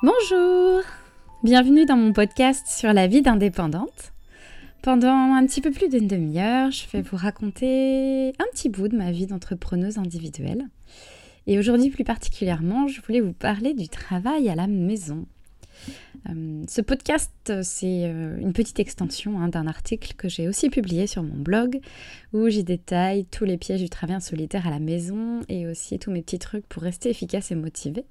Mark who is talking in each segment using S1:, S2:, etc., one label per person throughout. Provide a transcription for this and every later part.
S1: Bonjour Bienvenue dans mon podcast sur la vie d'indépendante. Pendant un petit peu plus d'une demi-heure, je vais vous raconter un petit bout de ma vie d'entrepreneuse individuelle. Et aujourd'hui plus particulièrement, je voulais vous parler du travail à la maison. Euh, ce podcast, c'est euh, une petite extension hein, d'un article que j'ai aussi publié sur mon blog où j'y détaille tous les pièges du travail solitaire à la maison et aussi tous mes petits trucs pour rester efficace et motivé.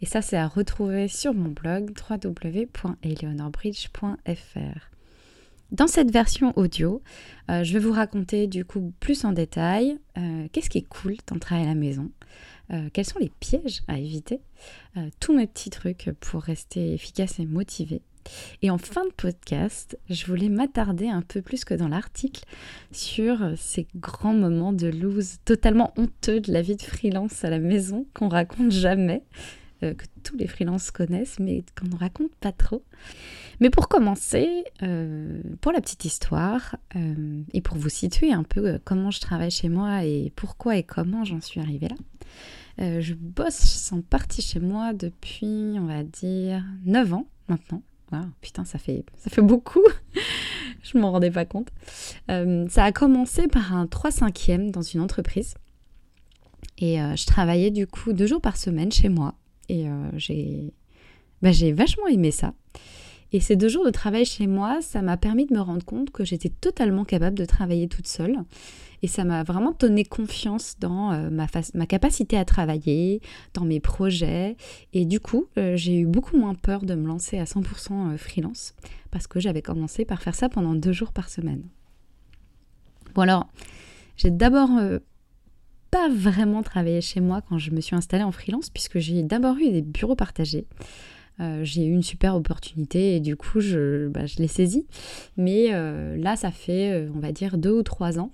S1: Et ça, c'est à retrouver sur mon blog www.eleonorbridge.fr. Dans cette version audio, euh, je vais vous raconter du coup plus en détail qu'est-ce qui est cool dans à la maison, euh, quels sont les pièges à éviter, euh, tous mes petits trucs pour rester efficace et motivé. Et en fin de podcast, je voulais m'attarder un peu plus que dans l'article sur ces grands moments de loose totalement honteux de la vie de freelance à la maison qu'on raconte jamais, euh, que tous les freelances connaissent, mais qu'on ne raconte pas trop. Mais pour commencer, pour la petite histoire, et pour vous situer un peu comment je travaille chez moi et pourquoi et comment j'en suis arrivée là, euh, je bosse en partie chez moi depuis, on va dire, 9 ans maintenant. putain, ça fait, ça fait beaucoup. je m'en rendais pas compte. Euh, ça a commencé par un 3-5e dans une entreprise. Et euh, je travaillais du coup deux jours par semaine chez moi. Et j'ai bah, j'ai vachement aimé ça. Et ces deux jours de travail chez moi, ça m'a permis de me rendre compte que j'étais totalement capable de travailler toute seule et ça m'a vraiment donné confiance dans euh, ma, capacité à travailler, dans mes projets. Et du coup, euh, j'ai eu beaucoup moins peur de me lancer à 100% euh, freelance parce que j'avais commencé par faire ça pendant deux jours par semaine. Bon alors, j'ai d'abord pas vraiment travaillé chez moi quand je me suis installée en freelance puisque j'ai d'abord eu des bureaux partagés. j'ai eu une super opportunité et du coup je, bah, je l'ai saisie. Mais là, ça fait, on va dire, deux ou trois ans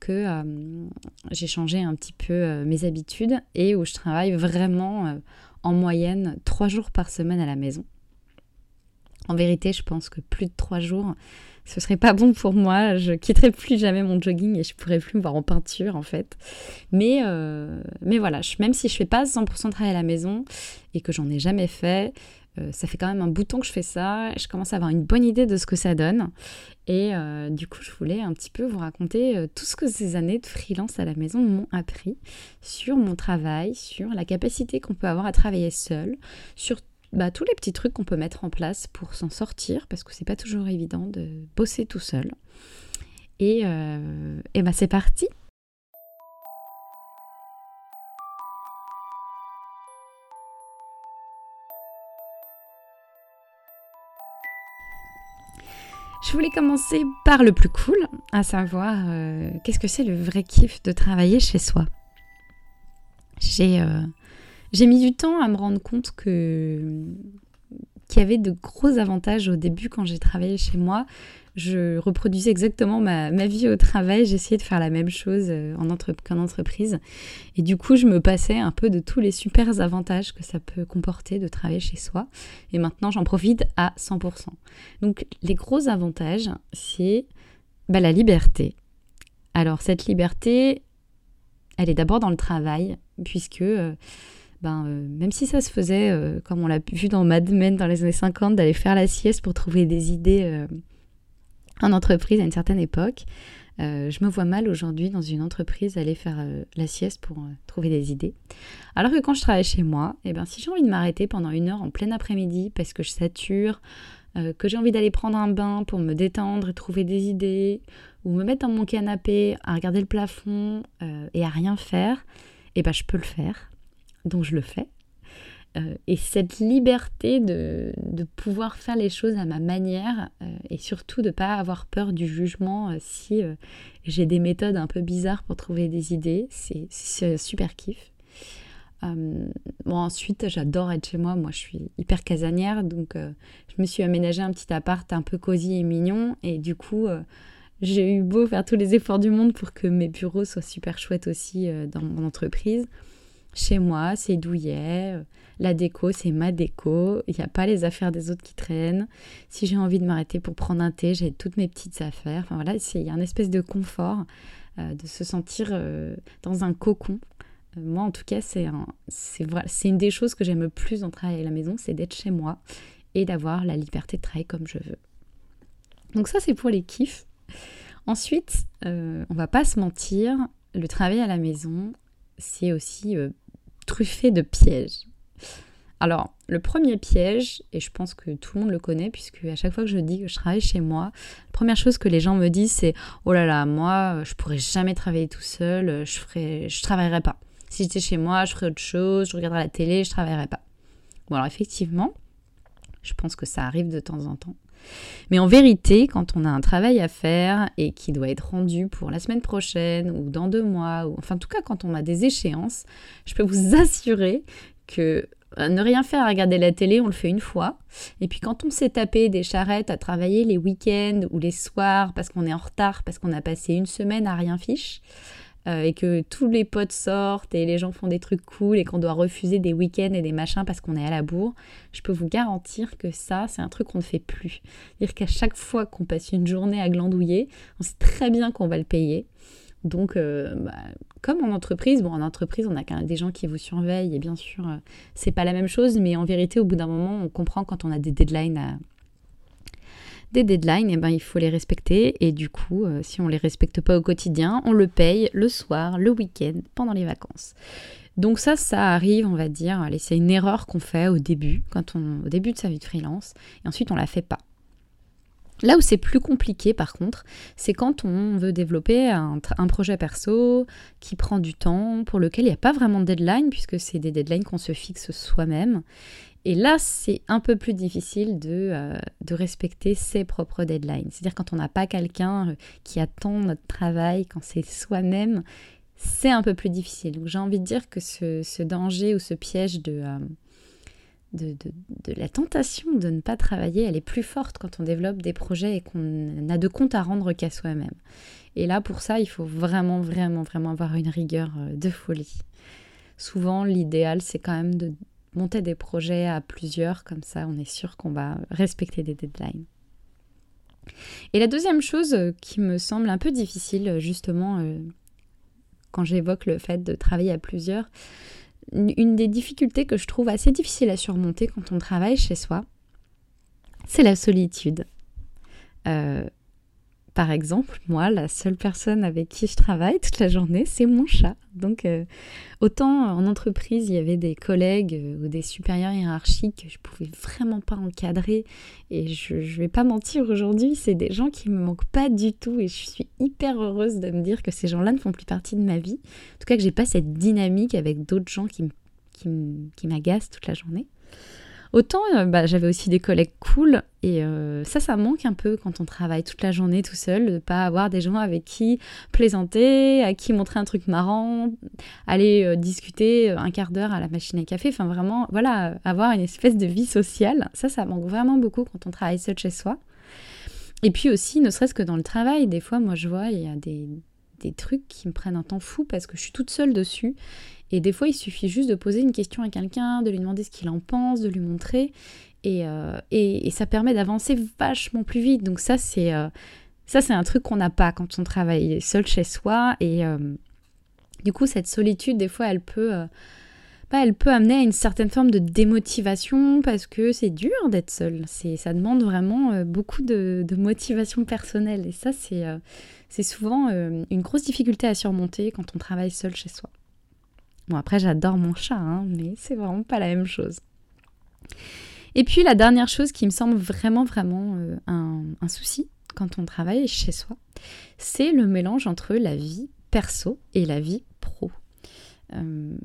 S1: que euh, j'ai changé un petit peu euh, mes habitudes et où je travaille vraiment euh, en moyenne trois jours par semaine à la maison. En vérité, je pense que plus de trois jours, ce serait pas bon pour moi. Je quitterai plus jamais mon jogging et je pourrais plus me voir en peinture en fait. Mais, mais voilà, même si je fais pas 100% de travail à la maison et que j'en ai jamais fait, euh, ça fait quand même un bouton que je fais ça, je commence à avoir une bonne idée de ce que ça donne. Et euh, du coup, je voulais un petit peu vous raconter euh, tout ce que ces années de freelance à la maison m'ont appris sur mon travail, sur la capacité qu'on peut avoir à travailler seul, sur bah, tous les petits trucs qu'on peut mettre en place pour s'en sortir, parce que c'est pas toujours évident de bosser tout seul. Et, et bah, c'est parti Je voulais commencer par le plus cool, à savoir euh, qu'est-ce que c'est le vrai kiff de travailler chez soi? J'ai euh, mis du temps à me rendre compte que qu'il y avait de gros avantages au début quand j'ai travaillé chez moi je reproduisais exactement ma, vie au travail, j'essayais de faire la même chose euh, en qu'en entreprise. Et du coup, je me passais un peu de tous les super avantages que ça peut comporter de travailler chez soi. Et maintenant, j'en profite à 100%. Donc, les gros avantages, c'est bah, la liberté. Alors, cette liberté, elle est d'abord dans le travail, puisque... Euh, ben, euh, même si ça se faisait, comme on l'a vu dans Mad Men dans les années 50, d'aller faire la sieste pour trouver des idées en entreprise à une certaine époque. Euh, je me vois mal aujourd'hui dans une entreprise aller faire euh, la sieste pour euh, trouver des idées. Alors que quand je travaille chez moi, eh ben, si j'ai envie de m'arrêter pendant une heure en plein après-midi parce que je sature, que j'ai envie d'aller prendre un bain pour me détendre et trouver des idées, ou me mettre dans mon canapé à regarder le plafond et à rien faire, eh ben, je peux le faire. Donc je le fais. Euh, et cette liberté de, pouvoir faire les choses à ma manière euh, et surtout de ne pas avoir peur du jugement euh, si j'ai des méthodes un peu bizarres pour trouver des idées, c'est super kiff. bon, ensuite, j'adore être chez moi. Moi, je suis hyper casanière, donc je me suis aménagé un petit appart un peu cosy et mignon. Et du coup, j'ai eu beau faire tous les efforts du monde pour que mes bureaux soient super chouettes aussi dans mon entreprise. Chez moi, c'est douillet. La déco, c'est ma déco. Il n'y a pas les affaires des autres qui traînent. Si j'ai envie de m'arrêter pour prendre un thé, j'ai toutes mes petites affaires. Enfin voilà, il y a un espèce de confort, euh, de se sentir euh, dans un cocon moi, en tout cas, c'est une des choses que j'aime le plus en travailler à la maison, c'est d'être chez moi et d'avoir la liberté de travailler comme je veux. Donc ça, c'est pour les kiffs. Ensuite, euh, on va pas se mentir, le travail à la maison, c'est aussi euh, truffé de pièges. Alors, le premier piège, et je pense que tout le monde le connaît, puisque à chaque fois que je dis que je travaille chez moi, la première chose que les gens me disent, c'est Oh là là, moi, je pourrais jamais travailler tout seul, je ferais, je travaillerais pas. Si j'étais chez moi, je ferais autre chose, je regarderais la télé, je travaillerais pas. Bon, alors effectivement, je pense que ça arrive de temps en temps. Mais en vérité, quand on a un travail à faire et qui doit être rendu pour la semaine prochaine ou dans deux mois, ou enfin en tout cas quand on a des échéances, je peux vous assurer que euh, ne rien faire à regarder la télé, on le fait une fois. Et puis quand on s'est tapé des charrettes à travailler les week-ends ou les soirs parce qu'on est en retard, parce qu'on a passé une semaine à rien fiche, euh, et que tous les potes sortent et les gens font des trucs cool et qu'on doit refuser des week-ends et des machins parce qu'on est à la bourre, je peux vous garantir que ça, c'est un truc qu'on ne fait plus. C'est-à-dire qu'à chaque fois qu'on passe une journée à glandouiller, on sait très bien qu'on va le payer. Donc, euh, bah, comme en entreprise, bon, en entreprise, on a quand même des gens qui vous surveillent et bien sûr, euh, c'est pas la même chose, mais en vérité, au bout d'un moment, on comprend quand on a des deadlines à, des deadlines, et eh ben, il faut les respecter. Et du coup, euh, si on ne les respecte pas au quotidien, on le paye le soir, le week-end, pendant les vacances. Donc ça, ça arrive, on va dire, c'est une erreur qu'on fait au début, quand on, au début de sa vie de freelance, et ensuite on la fait pas. Là où c'est plus compliqué par contre, c'est quand on veut développer un, projet perso qui prend du temps, pour lequel il n'y a pas vraiment de deadline, puisque c'est des deadlines qu'on se fixe soi-même. Et là, c'est un peu plus difficile de, euh, de respecter ses propres deadlines. C'est-à-dire quand on n'a pas quelqu'un euh, qui attend notre travail, quand c'est soi-même, c'est un peu plus difficile. Donc j'ai envie de dire que ce, danger ou ce piège euh, de, de, la tentation de ne pas travailler, elle est plus forte quand on développe des projets et qu'on n'a de compte à rendre qu'à soi-même. Et là, pour ça, il faut vraiment, vraiment, vraiment avoir une rigueur de folie. Souvent, l'idéal, c'est quand même de monter des projets à plusieurs, comme ça on est sûr qu'on va respecter des deadlines. Et la deuxième chose euh, qui me semble un peu difficile, euh, justement, euh, quand j'évoque le fait de travailler à plusieurs, une des difficultés que je trouve assez difficile à surmonter quand on travaille chez soi, c'est la solitude. Par exemple, moi, la seule personne avec qui je travaille toute la journée, c'est mon chat. Donc, euh, autant en entreprise, il y avait des collègues euh, ou des supérieurs hiérarchiques que je pouvais vraiment pas encadrer. Et je, ne vais pas mentir aujourd'hui, c'est des gens qui me manquent pas du tout. Et je suis hyper heureuse de me dire que ces gens-là ne font plus partie de ma vie. En tout cas, que j'ai pas cette dynamique avec d'autres gens qui, qui m'agacent toute la journée. Autant euh, bah, j'avais aussi des collègues cool et ça, ça manque un peu quand on travaille toute la journée tout seul, de pas avoir des gens avec qui plaisanter, à qui montrer un truc marrant, aller euh, discuter un quart d'heure à la machine à café. Enfin, vraiment, voilà, avoir une espèce de vie sociale. Ça, ça manque vraiment beaucoup quand on travaille seul chez soi. Et puis aussi, ne serait-ce que dans le travail, des fois, moi, je vois, il y a des, des trucs qui me prennent un temps fou parce que je suis toute seule dessus et des fois, il suffit juste de poser une question à quelqu'un, de lui demander ce qu'il en pense, de lui montrer. Et, euh, et, ça permet d'avancer vachement plus vite. Donc ça, c'est euh, ça un truc qu'on n'a pas quand on travaille seul chez soi. Et euh, du coup, cette solitude, des fois, elle peut... Bah, elle peut amener à une certaine forme de démotivation parce que c'est dur d'être seul. Ça demande vraiment beaucoup de, motivation personnelle. Et ça, c'est souvent une grosse difficulté à surmonter quand on travaille seul chez soi. Bon, après, j'adore mon chat, hein, mais c'est vraiment pas la même chose. Et puis, la dernière chose qui me semble vraiment, vraiment euh, un, souci quand on travaille chez soi, c'est le mélange entre la vie perso et la vie pro. Euh,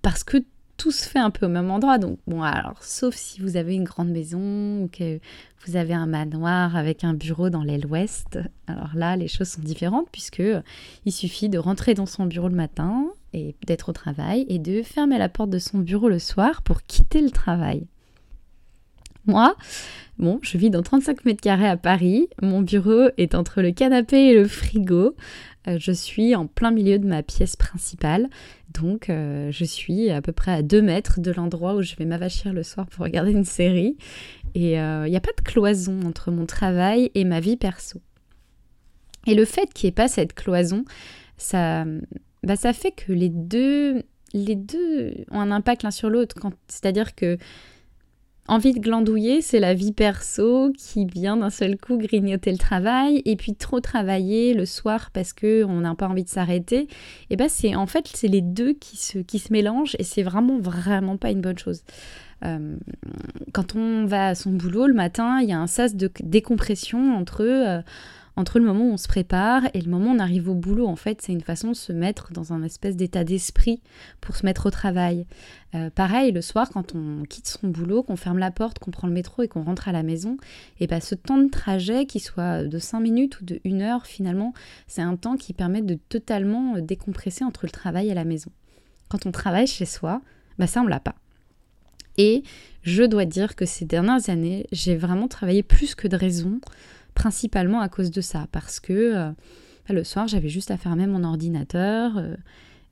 S1: parce que tout se fait un peu au même endroit. Donc, bon, alors, sauf si vous avez une grande maison ou que vous avez un manoir avec un bureau dans l'aile ouest. Alors là, les choses sont différentes puisque il suffit de rentrer dans son bureau le matin et d'être au travail et de fermer la porte de son bureau le soir pour quitter le travail. Moi, je vis dans 35 mètres carrés à Paris. Mon bureau est entre le canapé et le frigo. Euh, je suis en plein milieu de ma pièce principale. Donc, euh, je suis à peu près à 2 mètres de l'endroit où je vais m'avachir le soir pour regarder une série. Et il euh, n'y a pas de cloison entre mon travail et ma vie perso. Et le fait qu'il n'y ait pas cette cloison, ça, bah, ça fait que les deux, les deux ont un impact l'un sur l'autre. C'est-à-dire que Envie de glandouiller, c'est la vie perso qui vient d'un seul coup grignoter le travail et puis trop travailler le soir parce que on n'a pas envie de s'arrêter. Et ben c'est en fait c'est les deux qui se qui se mélangent et c'est vraiment vraiment pas une bonne chose. Euh, quand on va à son boulot le matin, il y a un sas de décompression entre euh, entre le moment où on se prépare et le moment où on arrive au boulot, en fait, c'est une façon de se mettre dans un espèce d'état d'esprit pour se mettre au travail. Euh, pareil, le soir, quand on quitte son boulot, qu'on ferme la porte, qu'on prend le métro et qu'on rentre à la maison, et bien ce temps de trajet, qui soit de 5 minutes ou de 1 heure, finalement, c'est un temps qui permet de totalement euh, décompresser entre le travail et la maison. Quand on travaille chez soi, bah ça, on l'a pas. Et je dois dire que ces dernières années, j'ai vraiment travaillé plus que de raison principalement à cause de ça, parce que euh, le soir, j'avais juste à fermer mon ordinateur euh,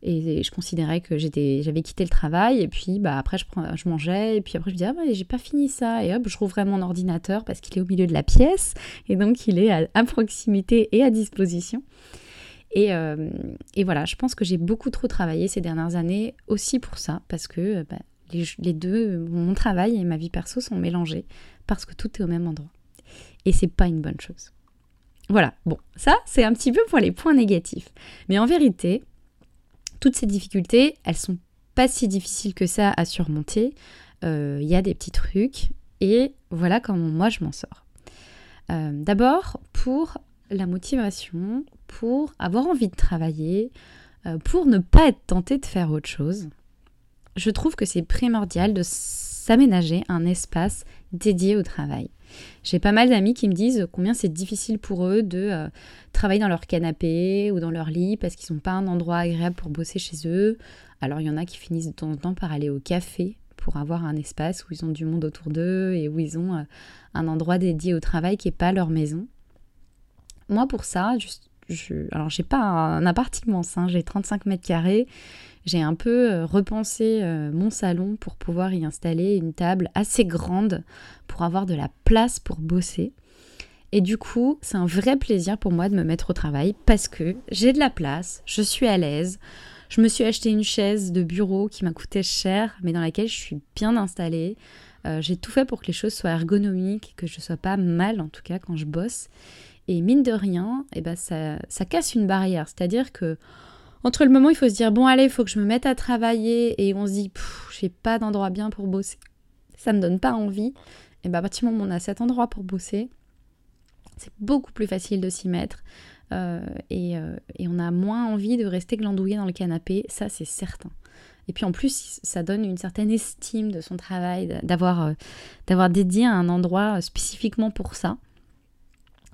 S1: et, je considérais que j'avais quitté le travail et puis bah, après je, mangeais et puis après je me disais ah, j'ai pas fini ça et hop je rouvrais mon ordinateur parce qu'il est au milieu de la pièce et donc il est à, proximité et à disposition. Et, euh, et, voilà, je pense que j'ai beaucoup trop travaillé ces dernières années aussi pour ça, parce que bah, les, deux, mon travail et ma vie perso sont mélangés, parce que tout est au même endroit et c'est pas une bonne chose. Voilà, bon, ça c'est un petit peu pour les points négatifs. Mais en vérité, toutes ces difficultés, elles sont pas si difficiles que ça à surmonter. Il euh, y a des petits trucs et voilà comment moi je m'en sors. Euh, d'abord, pour la motivation, pour avoir envie de travailler, euh, pour ne pas être tenté de faire autre chose, je trouve que c'est primordial de s'aménager un espace dédié au travail. J'ai pas mal d'amis qui me disent combien c'est difficile pour eux de euh, travailler dans leur canapé ou dans leur lit parce qu'ils n'ont pas un endroit agréable pour bosser chez eux. Alors il y en a qui finissent de temps en temps par aller au café pour avoir un espace où ils ont du monde autour d'eux et où ils ont euh, un endroit dédié au travail qui n'est pas leur maison. Moi pour ça, je, alors j'ai pas un appartement, hein, j'ai 35 mètres carrés j'ai un peu euh, repensé euh, mon salon pour pouvoir y installer une table assez grande pour avoir de la place pour bosser. Et du coup, c'est un vrai plaisir pour moi de me mettre au travail parce que j'ai de la place, je suis à l'aise. Je me suis acheté une chaise de bureau qui m'a coûté cher, mais dans laquelle je suis bien installée. Euh, j'ai tout fait pour que les choses soient ergonomiques, que je ne sois pas mal en tout cas quand je bosse. Et mine de rien, eh ben ça, ça casse une barrière. C'est-à-dire que entre le moment où il faut se dire bon allez, il faut que je me mette à travailler et on se dit j'ai pas d'endroit bien pour bosser, ça me donne pas envie. Et bah à partir du moment où on a cet endroit pour bosser, c'est beaucoup plus facile de s'y mettre. Euh, euh, et, on a moins envie de rester glandouillé dans le canapé, ça c'est certain. Et puis en plus, ça donne une certaine estime de son travail, euh, d'avoir dédié un endroit spécifiquement pour ça.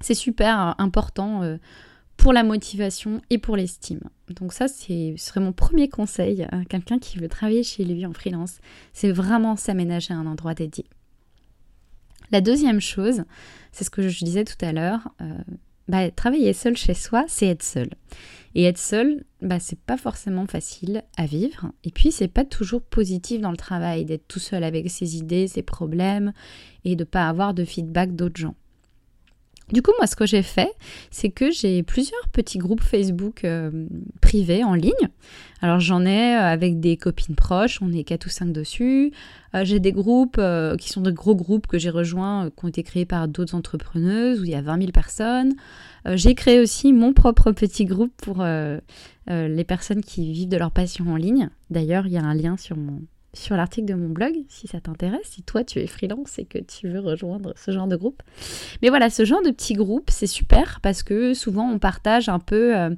S1: C'est super important pour la motivation et pour l'estime. Donc ça, c'est, ce serait mon premier conseil à quelqu'un qui veut travailler chez lui en freelance, c'est vraiment s'aménager un endroit dédié. La deuxième chose, c'est ce que je disais tout à l'heure, euh, bah, travailler seul chez soi, c'est être seul. Et être seul, bah, c'est pas forcément facile à vivre. Et puis, c'est pas toujours positif dans le travail d'être tout seul avec ses idées, ses problèmes et de pas avoir de feedback d'autres gens. Du coup, moi, ce que j'ai fait, c'est que j'ai plusieurs petits groupes Facebook euh, privés en ligne. Alors, j'en ai euh, avec des copines proches, on est 4 ou 5 dessus. Euh, j'ai des groupes qui sont de gros groupes que j'ai rejoints, qui ont été créés par d'autres entrepreneuses, où il y a 20 000 personnes. j'ai créé aussi mon propre petit groupe pour les personnes qui vivent de leur passion en ligne. D'ailleurs, il y a un lien sur mon, sur l'article de mon blog si ça t'intéresse, si toi tu es freelance et que tu veux rejoindre ce genre de groupe. Mais voilà, ce genre de petit groupe, c'est super parce que souvent on partage un peu euh,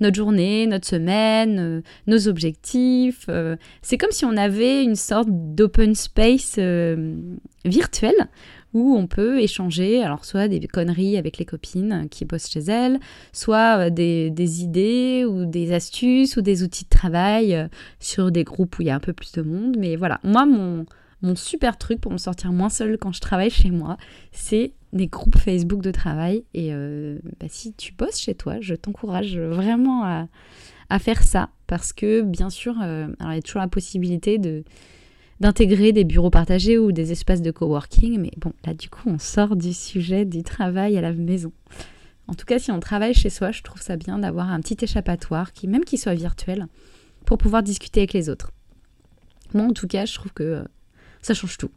S1: notre journée, notre semaine, euh, nos objectifs. Euh. c'est comme si on avait une sorte d'open space virtuel où on peut échanger, alors soit des conneries avec les copines qui bossent chez elles, soit euh, des, idées ou des astuces ou des outils de travail euh, sur des groupes où il y a un peu plus de monde. Mais voilà, moi, mon, mon super truc pour me sortir moins seule quand je travaille chez moi, c'est des groupes Facebook de travail. Et euh, bah, si tu bosses chez toi, je t'encourage vraiment à, faire ça parce que bien sûr, alors il y a toujours la possibilité de d'intégrer des bureaux partagés ou des espaces de coworking. Mais bon, là, du coup, on sort du sujet du travail à la maison. En tout cas, si on travaille chez soi, je trouve ça bien d'avoir un petit échappatoire, qui, même qu'il soit virtuel, pour pouvoir discuter avec les autres. Moi, en tout cas, je trouve que euh, ça change tout.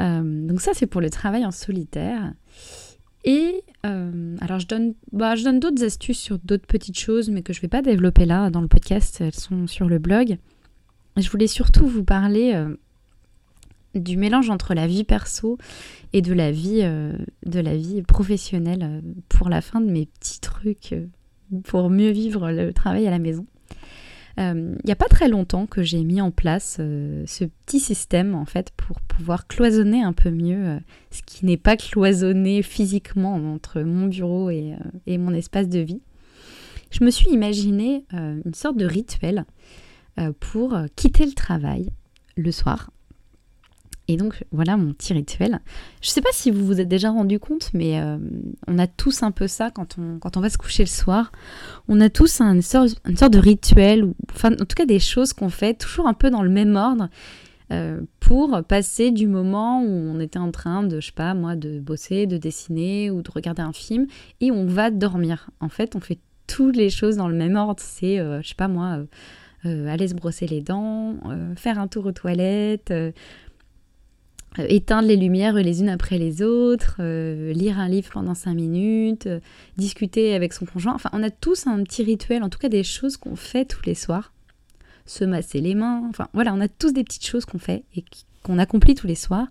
S1: Euh, donc ça, c'est pour le travail en solitaire. Et euh, alors, bah, je donne d'autres astuces sur d'autres petites choses, mais que je ne vais pas développer là dans le podcast. Elles sont sur le blog. Je voulais surtout vous parler du mélange entre la vie perso et de la vie, vie professionnelle pour la fin de mes petits trucs pour mieux vivre le travail à la maison. Euh, il n'y a pas très longtemps que j'ai mis en place euh, ce petit système en fait pour pouvoir cloisonner un peu mieux euh, ce qui n'est pas cloisonné physiquement entre mon bureau et, et, mon espace de vie. Je me suis imaginé une sorte de rituel pour quitter le travail le soir et donc voilà mon petit rituel. Je ne sais pas si vous vous êtes déjà rendu compte, mais euh, on a tous un peu ça quand on, quand on va se coucher le soir. On a tous une, sorte, une sorte de rituel, enfin en tout cas des choses qu'on fait toujours un peu dans le même ordre euh, pour passer du moment où on était en train de, je sais pas moi, de bosser, de dessiner ou de regarder un film et on va dormir. En fait, on fait toutes les choses dans le même ordre. C'est, euh, je sais pas moi, aller se brosser les dents, faire un tour aux toilettes euh, éteindre les lumières les unes après les autres, euh, lire un livre pendant cinq minutes, euh, discuter avec son conjoint. Enfin, on a tous un petit rituel, en tout cas des choses qu'on fait tous les soirs. Se masser les mains, enfin voilà, on a tous des petites choses qu'on fait et qu'on accomplit tous les soirs.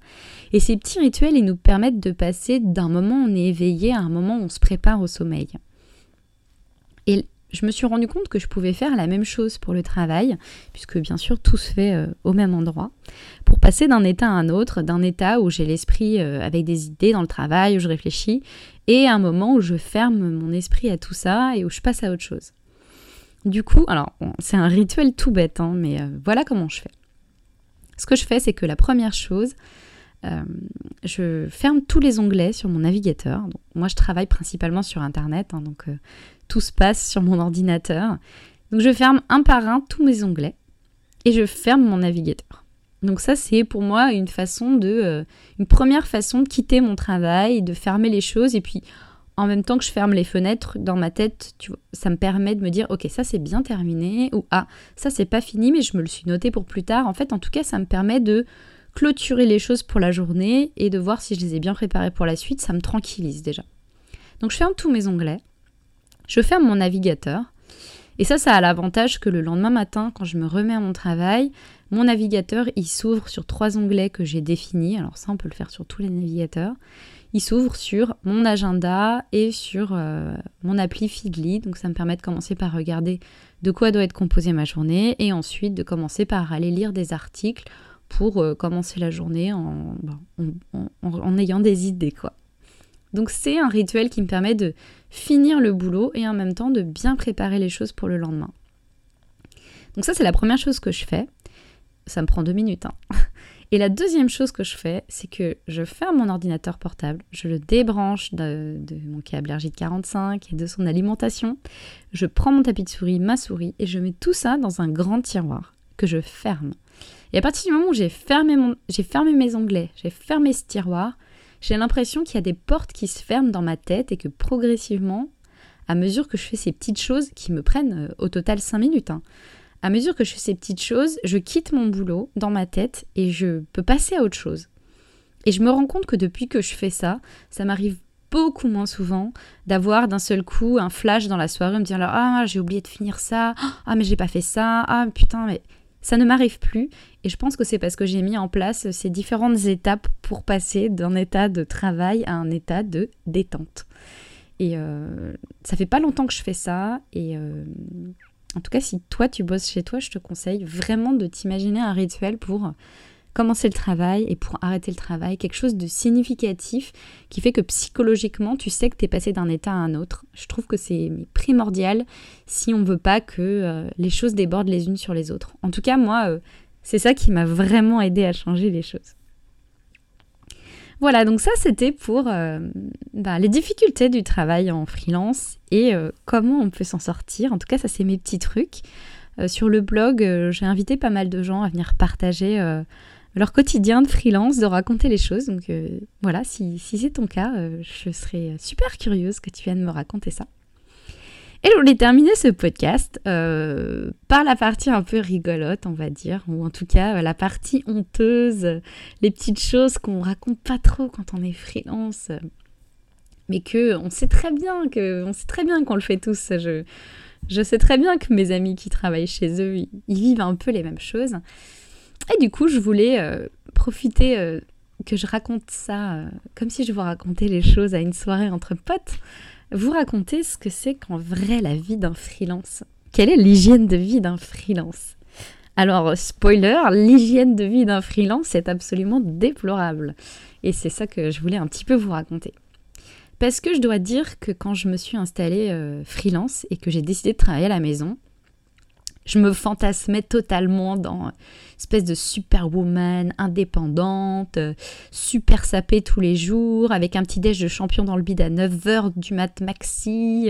S1: Et ces petits rituels, ils nous permettent de passer d'un moment où on est éveillé à un moment où on se prépare au sommeil. Et je me suis rendu compte que je pouvais faire la même chose pour le travail, puisque bien sûr tout se fait euh, au même endroit, pour passer d'un état à un autre, d'un état où j'ai l'esprit euh, avec des idées dans le travail, où je réfléchis, et un moment où je ferme mon esprit à tout ça et où je passe à autre chose. Du coup, alors c'est un rituel tout bête, hein, mais euh, voilà comment je fais. Ce que je fais, c'est que la première chose, je ferme tous les onglets sur mon navigateur. moi, je travaille principalement sur Internet, hein, donc tout se passe sur mon ordinateur. Donc je ferme un par un tous mes onglets et je ferme mon navigateur. Donc ça c'est pour moi une façon de euh, une première façon de quitter mon travail, de fermer les choses et puis en même temps que je ferme les fenêtres dans ma tête, ça me permet de me dire OK, ça c'est bien terminé ou ah, ça c'est pas fini mais je me le suis noté pour plus tard. En fait, en tout cas, ça me permet de clôturer les choses pour la journée et de voir si je les ai bien préparées pour la suite, ça me tranquillise déjà. Donc je ferme tous mes onglets je ferme mon navigateur. Et ça, ça a l'avantage que le lendemain matin, quand je me remets à mon travail, mon navigateur, il s'ouvre sur trois onglets que j'ai définis. Alors ça, on peut le faire sur tous les navigateurs. Il s'ouvre sur mon agenda et sur euh, mon appli Feedly. Donc ça me permet de commencer par regarder de quoi doit être composée ma journée et ensuite de commencer par aller lire des articles pour euh, commencer la journée en, en ayant des idées, quoi. Donc c'est un rituel qui me permet de finir le boulot et en même temps de bien préparer les choses pour le lendemain. Donc ça c'est la première chose que je fais. Ça me prend deux minutes. Hein. Et la deuxième chose que je fais, c'est que je ferme mon ordinateur portable, je le débranche de, mon câble RJ45 et de son alimentation, je prends mon tapis de souris, ma souris, et je mets tout ça dans un grand tiroir que je ferme. Et à partir du moment où j'ai fermé, j'ai fermé mes onglets, j'ai fermé ce tiroir, j'ai l'impression qu'il y a des portes qui se ferment dans ma tête et que progressivement, à mesure que je fais ces petites choses qui me prennent euh, au total 5 minutes, hein, à mesure que je fais ces petites choses, je quitte mon boulot dans ma tête et je peux passer à autre chose. Et je me rends compte que depuis que je fais ça, ça m'arrive beaucoup moins souvent d'avoir d'un seul coup un flash dans la soirée, me dire ah j'ai oublié de finir ça, ah mais j'ai pas fait ça, ah putain mais ça ne m'arrive plus et je pense que c'est parce que j'ai mis en place ces différentes étapes pour passer d'un état de travail à un état de détente. Et euh, ça fait pas longtemps que je fais ça et euh, en tout cas si toi tu bosses chez toi, je te conseille vraiment de t'imaginer un rituel pour commencer le travail et pour arrêter le travail, quelque chose de significatif qui fait que psychologiquement, tu sais que tu es passé d'un état à un autre. Je trouve que c'est primordial si on veut pas que euh, les choses débordent les unes sur les autres. En tout cas, moi, c'est ça qui m'a vraiment aidé à changer les choses. Voilà, donc ça c'était pour euh, bah, les difficultés du travail en freelance et comment on peut s'en sortir. En tout cas, ça c'est mes petits trucs. sur le blog, j'ai invité pas mal de gens à venir partager leur quotidien de freelance, de raconter les choses. Donc voilà, si, si c'est ton cas, je serais super curieuse que tu viennes me raconter ça. Et je voulais terminer ce podcast euh, par la partie un peu rigolote, on va dire, ou en tout cas la partie honteuse, les petites choses qu'on raconte pas trop quand on est freelance, mais que on sait très bien que on sait très bien qu'on le fait tous. Je, je sais très bien que mes amis qui travaillent chez eux, ils, vivent un peu les mêmes choses. Et du coup, je voulais euh, profiter euh, que je raconte ça comme si je vous racontais les choses à une soirée entre potes vous raconter ce que c'est qu'en vrai la vie d'un freelance. Quelle est l'hygiène de vie d'un freelance? Alors, spoiler, l'hygiène de vie d'un freelance est absolument déplorable. Et c'est ça que je voulais un petit peu vous raconter. Parce que je dois dire que quand je me suis installée euh, freelance et que j'ai décidé de travailler à la maison, je me fantasmais totalement dans espèce de superwoman indépendante, super sapée tous les jours, avec un petit déj de champion dans le bide à 9h du mat maxi.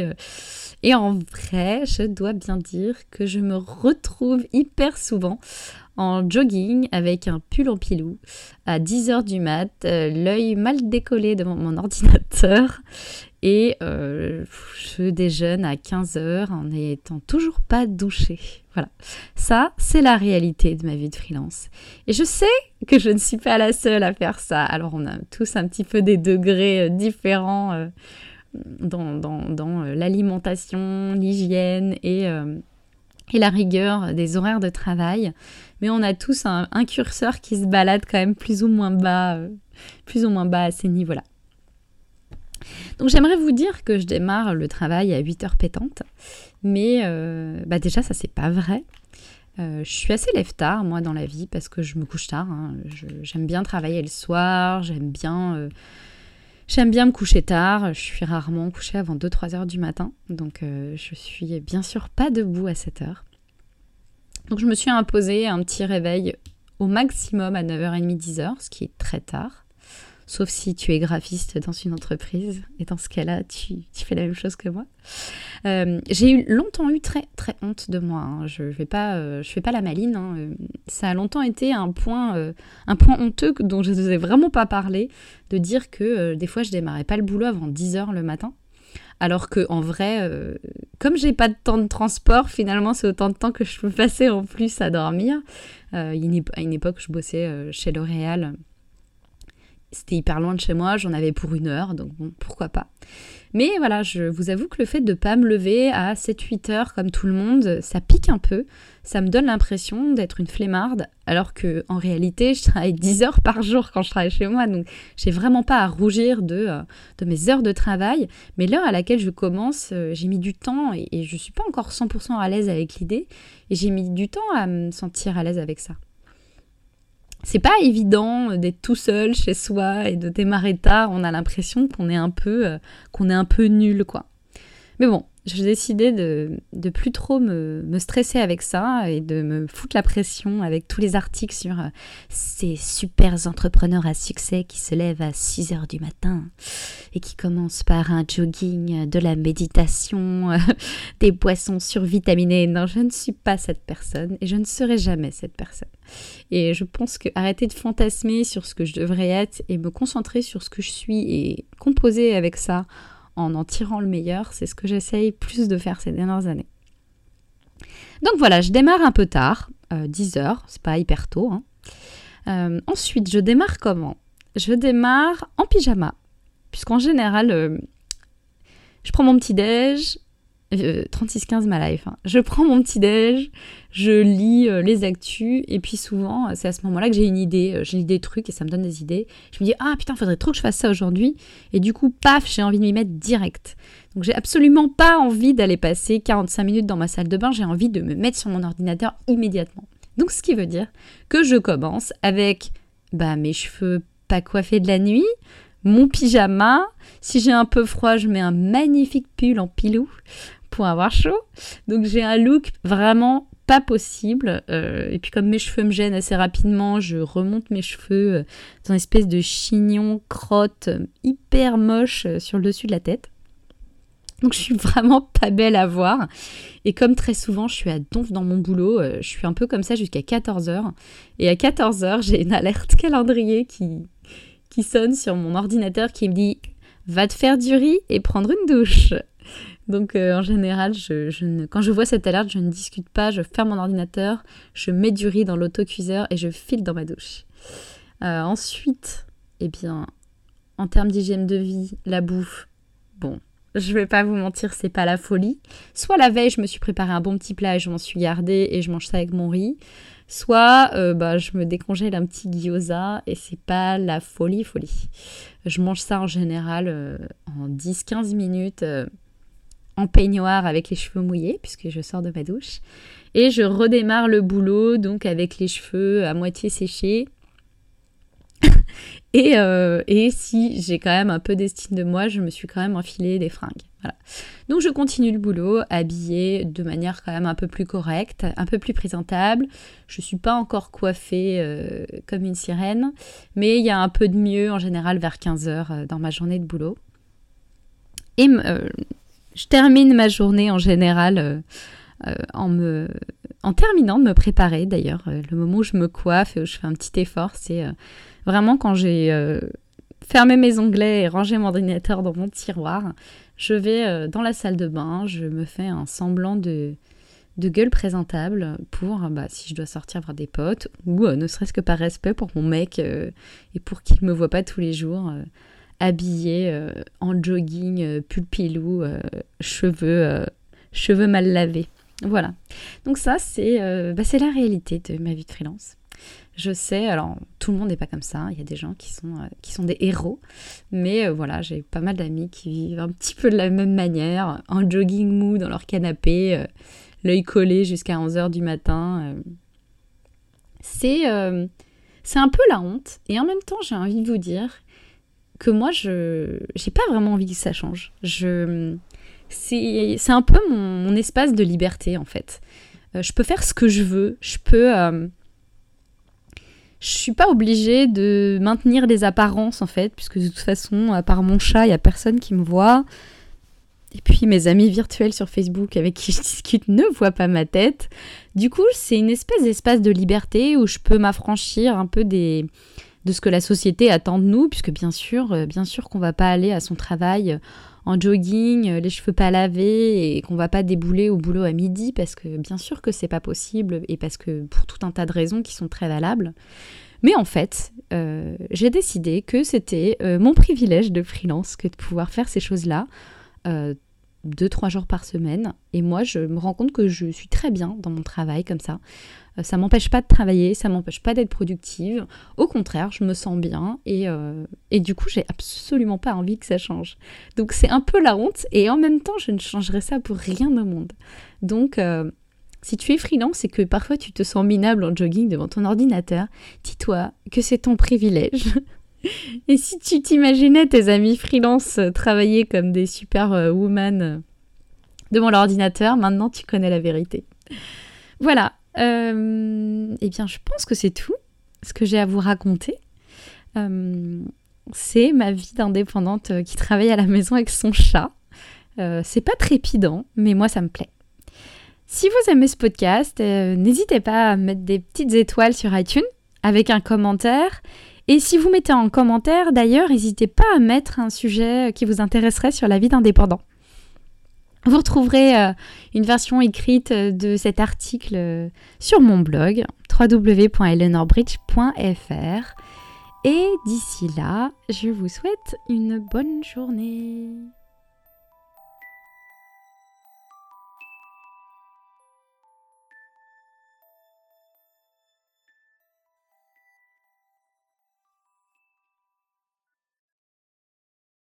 S1: Et en vrai, je dois bien dire que je me retrouve hyper souvent en jogging avec un pull en pilou à 10h du mat, euh, l'œil mal décollé devant mon ordinateur et euh, je déjeune à 15h en n'étant toujours pas douchée. Voilà. Ça, c'est la réalité de ma vie de freelance. Et je sais que je ne suis pas la seule à faire ça. Alors, on a tous un petit peu des degrés euh, différents euh, dans, l'alimentation, l'hygiène et, la rigueur des horaires de travail. Mais on a tous un, un, curseur qui se balade quand même plus ou moins bas, plus ou moins bas à ces niveaux-là. Donc j'aimerais vous dire que je démarre le travail à 8 heures pétantes, mais euh, bah déjà ça c'est pas vrai. Euh, je suis assez lève tard moi dans la vie parce que je me couche tard. Hein. J'aime bien travailler le soir, j'aime bien, euh, bien me coucher tard. Je suis rarement couchée avant 2-3 heures du matin, donc je suis bien sûr pas debout à 7 heures. Donc je me suis imposé un petit réveil au maximum à 9h30, 10h, ce qui est très tard sauf si tu es graphiste dans une entreprise, et dans ce cas-là, tu, fais la même chose que moi. Euh, j'ai eu, longtemps eu très très honte de moi. Hein. Je vais pas, euh, fais pas la maline. Hein. Euh, ça a longtemps été un point, un point honteux dont je ne vous ai vraiment pas parlé, de dire que des fois je démarrais pas le boulot avant 10 heures le matin. Alors que en vrai, comme j'ai pas de temps de transport, finalement c'est autant de temps que je peux passer en plus à dormir. à une époque, je bossais chez L'Oréal c'était hyper loin de chez moi, j'en avais pour une heure, donc bon, pourquoi pas. Mais voilà, je vous avoue que le fait de ne pas me lever à 7-8 heures comme tout le monde, ça pique un peu. Ça me donne l'impression d'être une flemmarde, alors que en réalité, je travaille 10 heures par jour quand je travaille chez moi, donc j'ai vraiment pas à rougir de, euh, mes heures de travail. Mais l'heure à laquelle je commence, euh, j'ai mis du temps et, et je suis pas encore 100% à l'aise avec l'idée, et j'ai mis du temps à me sentir à l'aise avec ça c'est pas évident d'être tout seul chez soi et de démarrer tard. On a l'impression qu'on est un peu, euh, qu'on est un nul, quoi. Mais bon, j'ai décidé de, de plus trop me, stresser avec ça et de me foutre la pression avec tous les articles sur euh, ces super entrepreneurs à succès qui se lèvent à 6 heures du matin et qui commencent par un jogging, de la méditation, euh, des boissons survitaminés. Non, je ne suis pas cette personne et je ne serai jamais cette personne. Et je pense que arrêter de fantasmer sur ce que je devrais être et me concentrer sur ce que je suis et composer avec ça en en tirant le meilleur, c'est ce que j'essaye plus de faire ces dernières années. Donc voilà, je démarre un peu tard, 10 euh, heures, c'est pas hyper tôt. Hein. Euh, ensuite, je démarre comment? Je démarre en pyjama, puisqu'en général, euh, je prends mon petit déj, 3615 ma life. Hein. Je prends mon petit déj, je lis euh, les actus et puis souvent c'est à ce moment-là que j'ai une idée, euh, j'ai des trucs et ça me donne des idées. Je me dis ah putain faudrait trop que je fasse ça aujourd'hui et du coup paf j'ai envie de m'y mettre direct. Donc j'ai absolument pas envie d'aller passer 45 minutes dans ma salle de bain, j'ai envie de me mettre sur mon ordinateur immédiatement. Donc ce qui veut dire que je commence avec bah mes cheveux pas coiffés de la nuit, mon pyjama. Si j'ai un peu froid, je mets un magnifique pull en pilou pour avoir chaud. Donc j'ai un look vraiment pas possible. Euh, et puis comme mes cheveux me gênent assez rapidement, je remonte mes cheveux euh, dans une espèce de chignon crotte hyper moche euh, sur le dessus de la tête. Donc je suis vraiment pas belle à voir. Et comme très souvent, je suis à donf dans mon boulot, euh, je suis un peu comme ça jusqu'à 14h. Et à 14h, j'ai une alerte calendrier qui, qui sonne sur mon ordinateur qui me dit Va te faire du riz et prendre une douche. Donc euh, en général, quand je vois cette alerte, je ne discute pas, je ferme mon ordinateur, je mets du riz dans l'autocuiseur et je file dans ma douche. Euh, ensuite, eh bien, en termes d'hygiène de vie, la bouffe, bon, je vais pas vous mentir, c'est pas la folie. Soit la veille, je me suis préparé un bon petit plat et je m'en suis gardé et je mange ça avec mon riz. Soit euh, bah, je me décongèle un petit gyoza et c'est pas la folie, folie. Je mange ça en général en 10-15 minutes en peignoir avec les cheveux mouillés puisque je sors de ma douche. Et je redémarre le boulot donc avec les cheveux à moitié séchés Euh, et, si j'ai quand même un peu d'estime de moi, je me suis quand même enfilé des fringues. Voilà. Donc je continue le boulot, habillée de manière quand même un peu plus correcte, un peu plus présentable. Je suis pas encore coiffée euh, comme une sirène, mais il y a un peu de mieux en général vers 15h euh, dans ma journée de boulot. Et je termine ma journée en général en me en terminant de me préparer d'ailleurs, le moment où je me coiffe et où je fais un petit effort, c'est Vraiment, quand j'ai euh, fermé mes onglets et rangé mon ordinateur dans mon tiroir, je vais euh, dans la salle de bain, je me fais un semblant de, gueule présentable pour, bah, si je dois sortir voir des potes, ou euh, ne serait-ce que par respect pour mon mec et pour qu'il ne me voit pas tous les jours habillé en jogging, pull pilou, cheveux, cheveux mal lavés. Voilà. Donc ça, c'est bah, la réalité de ma vie de freelance. Je sais, alors tout le monde n'est pas comme ça, il y a des gens qui sont, euh, qui sont des héros, mais euh, voilà, j'ai pas mal d'amis qui vivent un petit peu de la même manière, en jogging mou dans leur canapé, euh, l'œil collé jusqu'à 11h du matin. C'est un peu la honte, et en même temps j'ai envie de vous dire que moi je j'ai pas vraiment envie que ça change. Je c'est un peu mon, espace de liberté en fait. je peux faire ce que je veux, je peux je suis pas obligée de maintenir des apparences en fait, puisque de toute façon, à part mon chat, il y a personne qui me voit. Et puis mes amis virtuels sur Facebook avec qui je discute ne voient pas ma tête. Du coup, c'est une espèce d'espace de liberté où je peux m'affranchir un peu des de ce que la société attend de nous, puisque bien sûr, euh, bien sûr qu'on va pas aller à son travail en jogging, euh, les cheveux pas lavés et qu'on va pas débouler au boulot à midi parce que bien sûr que c'est pas possible et parce que pour tout un tas de raisons qui sont très valables. Mais en fait, euh, j'ai décidé que c'était euh, mon privilège de freelance que de pouvoir faire ces choses-là deux, trois jours par semaine. Et moi, je me rends compte que je suis très bien dans mon travail comme ça. Euh, ça m'empêche pas de travailler, ça m'empêche pas d'être productive. Au contraire, je me sens bien et, euh, et du coup, j'ai absolument pas envie que ça change. Donc, c'est un peu la honte et en même temps, je ne changerai ça pour rien au monde. Donc, euh, si tu es freelance et que parfois tu te sens minable en jogging devant ton ordinateur, dis-toi que c'est ton privilège. et si tu t'imaginais tes amis freelance travailler comme des super women devant l'ordinateur, maintenant tu connais la vérité. Voilà, euh, eh bien, je pense que c'est tout ce que j'ai à vous raconter. Euh, c'est ma vie d'indépendante euh, qui travaille à la maison avec son chat. c'est pas trépidant, mais moi ça me plaît. Si vous aimez ce podcast, n'hésitez pas à mettre des petites étoiles sur iTunes avec un commentaire. Et si vous mettez en commentaire, d'ailleurs, n'hésitez pas à mettre un sujet qui vous intéresserait sur la vie d'indépendant. Vous retrouverez euh, une version écrite euh, de cet article euh, sur mon blog www.elenorbridge.fr. Et d'ici là, je vous souhaite une bonne journée.